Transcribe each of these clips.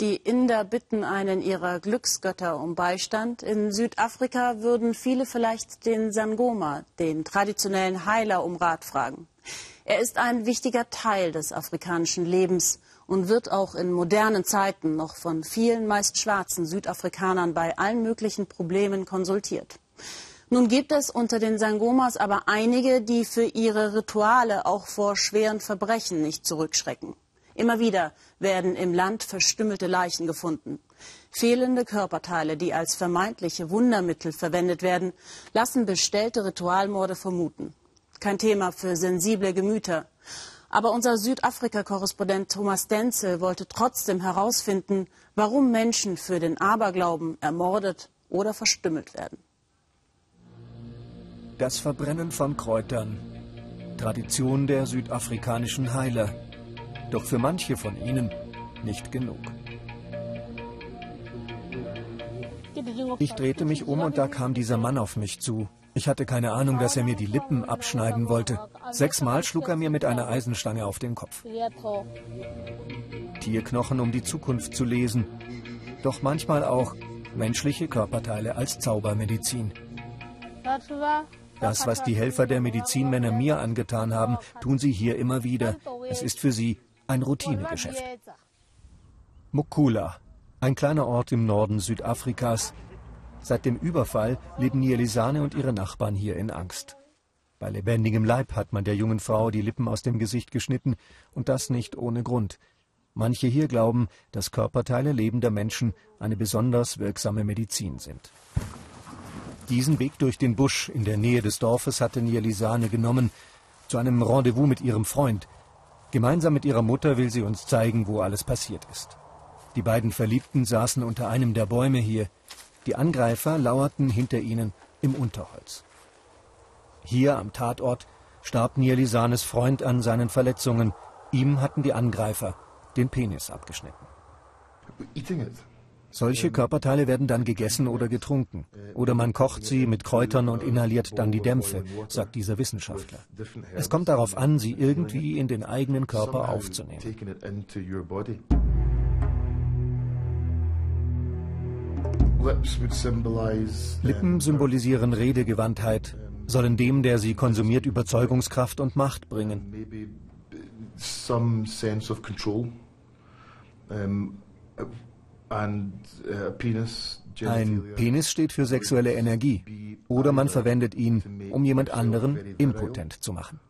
Die Inder bitten einen ihrer Glücksgötter um Beistand. In Südafrika würden viele vielleicht den Sangoma, den traditionellen Heiler, um Rat fragen. Er ist ein wichtiger Teil des afrikanischen Lebens und wird auch in modernen Zeiten noch von vielen meist schwarzen Südafrikanern bei allen möglichen Problemen konsultiert. Nun gibt es unter den Sangomas aber einige, die für ihre Rituale auch vor schweren Verbrechen nicht zurückschrecken. Immer wieder werden im Land verstümmelte Leichen gefunden. Fehlende Körperteile, die als vermeintliche Wundermittel verwendet werden, lassen bestellte Ritualmorde vermuten. Kein Thema für sensible Gemüter. Aber unser Südafrika-Korrespondent Thomas Denzel wollte trotzdem herausfinden, warum Menschen für den Aberglauben ermordet oder verstümmelt werden. Das Verbrennen von Kräutern. Tradition der südafrikanischen Heiler doch für manche von ihnen nicht genug. Ich drehte mich um und da kam dieser Mann auf mich zu. Ich hatte keine Ahnung, dass er mir die Lippen abschneiden wollte. Sechsmal schlug er mir mit einer Eisenstange auf den Kopf. Tierknochen, um die Zukunft zu lesen. Doch manchmal auch menschliche Körperteile als Zaubermedizin. Das, was die Helfer der Medizinmänner mir angetan haben, tun sie hier immer wieder. Es ist für sie ein Routinegeschäft. Mukula, ein kleiner Ort im Norden Südafrikas. Seit dem Überfall leben Nielisane und ihre Nachbarn hier in Angst. Bei lebendigem Leib hat man der jungen Frau die Lippen aus dem Gesicht geschnitten und das nicht ohne Grund. Manche hier glauben, dass Körperteile lebender Menschen eine besonders wirksame Medizin sind. Diesen Weg durch den Busch in der Nähe des Dorfes hatte Nielisane genommen, zu einem Rendezvous mit ihrem Freund, Gemeinsam mit ihrer Mutter will sie uns zeigen, wo alles passiert ist. Die beiden Verliebten saßen unter einem der Bäume hier. Die Angreifer lauerten hinter ihnen im Unterholz. Hier am Tatort starb Nielisanes Freund an seinen Verletzungen. Ihm hatten die Angreifer den Penis abgeschnitten. Solche Körperteile werden dann gegessen oder getrunken. Oder man kocht sie mit Kräutern und inhaliert dann die Dämpfe, sagt dieser Wissenschaftler. Es kommt darauf an, sie irgendwie in den eigenen Körper aufzunehmen. Lippen symbolisieren Redegewandtheit, sollen dem, der sie konsumiert, Überzeugungskraft und Macht bringen. Uh, Ein Penis steht für sexuelle Energie oder man verwendet ihn, um jemand anderen impotent zu machen.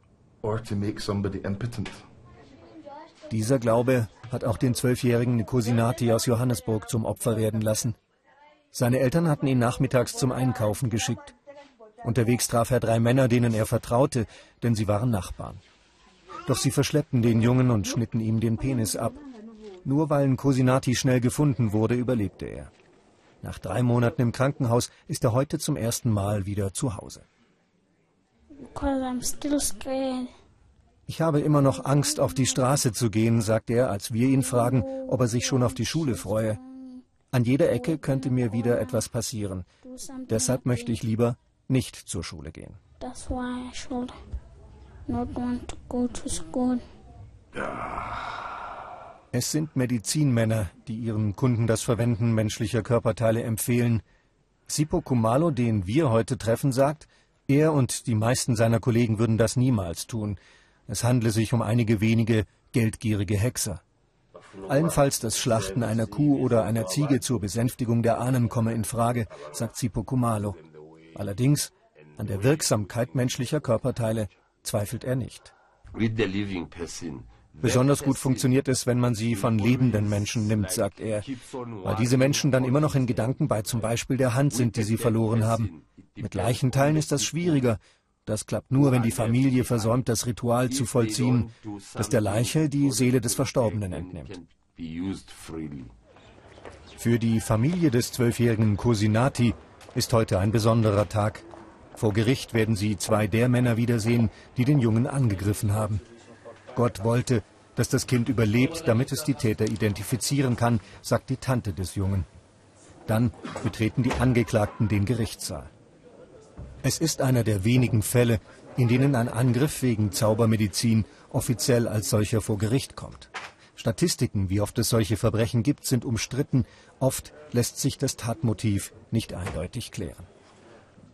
Dieser Glaube hat auch den zwölfjährigen Nikosinati aus Johannesburg zum Opfer werden lassen. Seine Eltern hatten ihn nachmittags zum Einkaufen geschickt. Unterwegs traf er drei Männer, denen er vertraute, denn sie waren Nachbarn. Doch sie verschleppten den Jungen und schnitten ihm den Penis ab. Nur weil Nkosinati schnell gefunden wurde, überlebte er. Nach drei Monaten im Krankenhaus ist er heute zum ersten Mal wieder zu Hause. Ich habe immer noch Angst, auf die Straße zu gehen, sagt er, als wir ihn fragen, ob er sich schon auf die Schule freue. An jeder Ecke könnte mir wieder etwas passieren. Deshalb möchte ich lieber nicht zur Schule gehen. That's why I should not want to go to school. Es sind Medizinmänner, die ihren Kunden das Verwenden menschlicher Körperteile empfehlen. Sipo Kumalo, den wir heute treffen, sagt, er und die meisten seiner Kollegen würden das niemals tun. Es handle sich um einige wenige geldgierige Hexer. Allenfalls das Schlachten einer Kuh oder einer Ziege zur Besänftigung der Ahnen komme in Frage, sagt Sipo Kumalo. Allerdings an der Wirksamkeit menschlicher Körperteile zweifelt er nicht. With the living person Besonders gut funktioniert es, wenn man sie von lebenden Menschen nimmt, sagt er, weil diese Menschen dann immer noch in Gedanken bei zum Beispiel der Hand sind, die sie verloren haben. Mit Leichenteilen ist das schwieriger. Das klappt nur, wenn die Familie versäumt, das Ritual zu vollziehen, das der Leiche die Seele des Verstorbenen entnimmt. Für die Familie des zwölfjährigen Cosinati ist heute ein besonderer Tag. Vor Gericht werden sie zwei der Männer wiedersehen, die den Jungen angegriffen haben. Gott wollte, dass das Kind überlebt, damit es die Täter identifizieren kann, sagt die Tante des Jungen. Dann betreten die Angeklagten den Gerichtssaal. Es ist einer der wenigen Fälle, in denen ein Angriff wegen Zaubermedizin offiziell als solcher vor Gericht kommt. Statistiken, wie oft es solche Verbrechen gibt, sind umstritten. Oft lässt sich das Tatmotiv nicht eindeutig klären.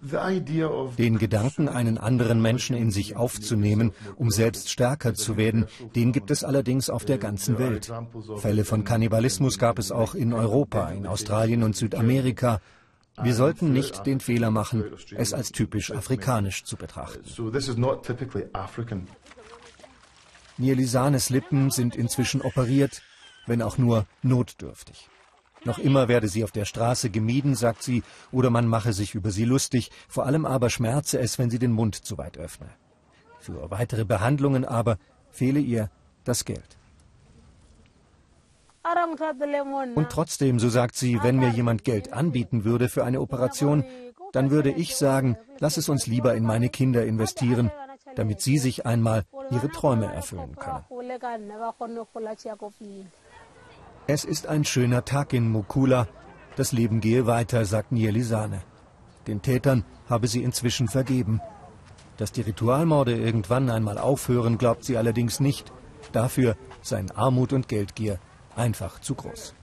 Den Gedanken, einen anderen Menschen in sich aufzunehmen, um selbst stärker zu werden, den gibt es allerdings auf der ganzen Welt. Fälle von Kannibalismus gab es auch in Europa, in Australien und Südamerika. Wir sollten nicht den Fehler machen, es als typisch afrikanisch zu betrachten. Nielisanes Lippen sind inzwischen operiert, wenn auch nur notdürftig. Noch immer werde sie auf der Straße gemieden, sagt sie, oder man mache sich über sie lustig, vor allem aber schmerze es, wenn sie den Mund zu weit öffne. Für weitere Behandlungen aber fehle ihr das Geld. Und trotzdem, so sagt sie, wenn mir jemand Geld anbieten würde für eine Operation, dann würde ich sagen, lass es uns lieber in meine Kinder investieren, damit sie sich einmal ihre Träume erfüllen können. Es ist ein schöner Tag in Mukula. Das Leben gehe weiter, sagt Nielisane. Den Tätern habe sie inzwischen vergeben. Dass die Ritualmorde irgendwann einmal aufhören, glaubt sie allerdings nicht. Dafür seien Armut und Geldgier einfach zu groß.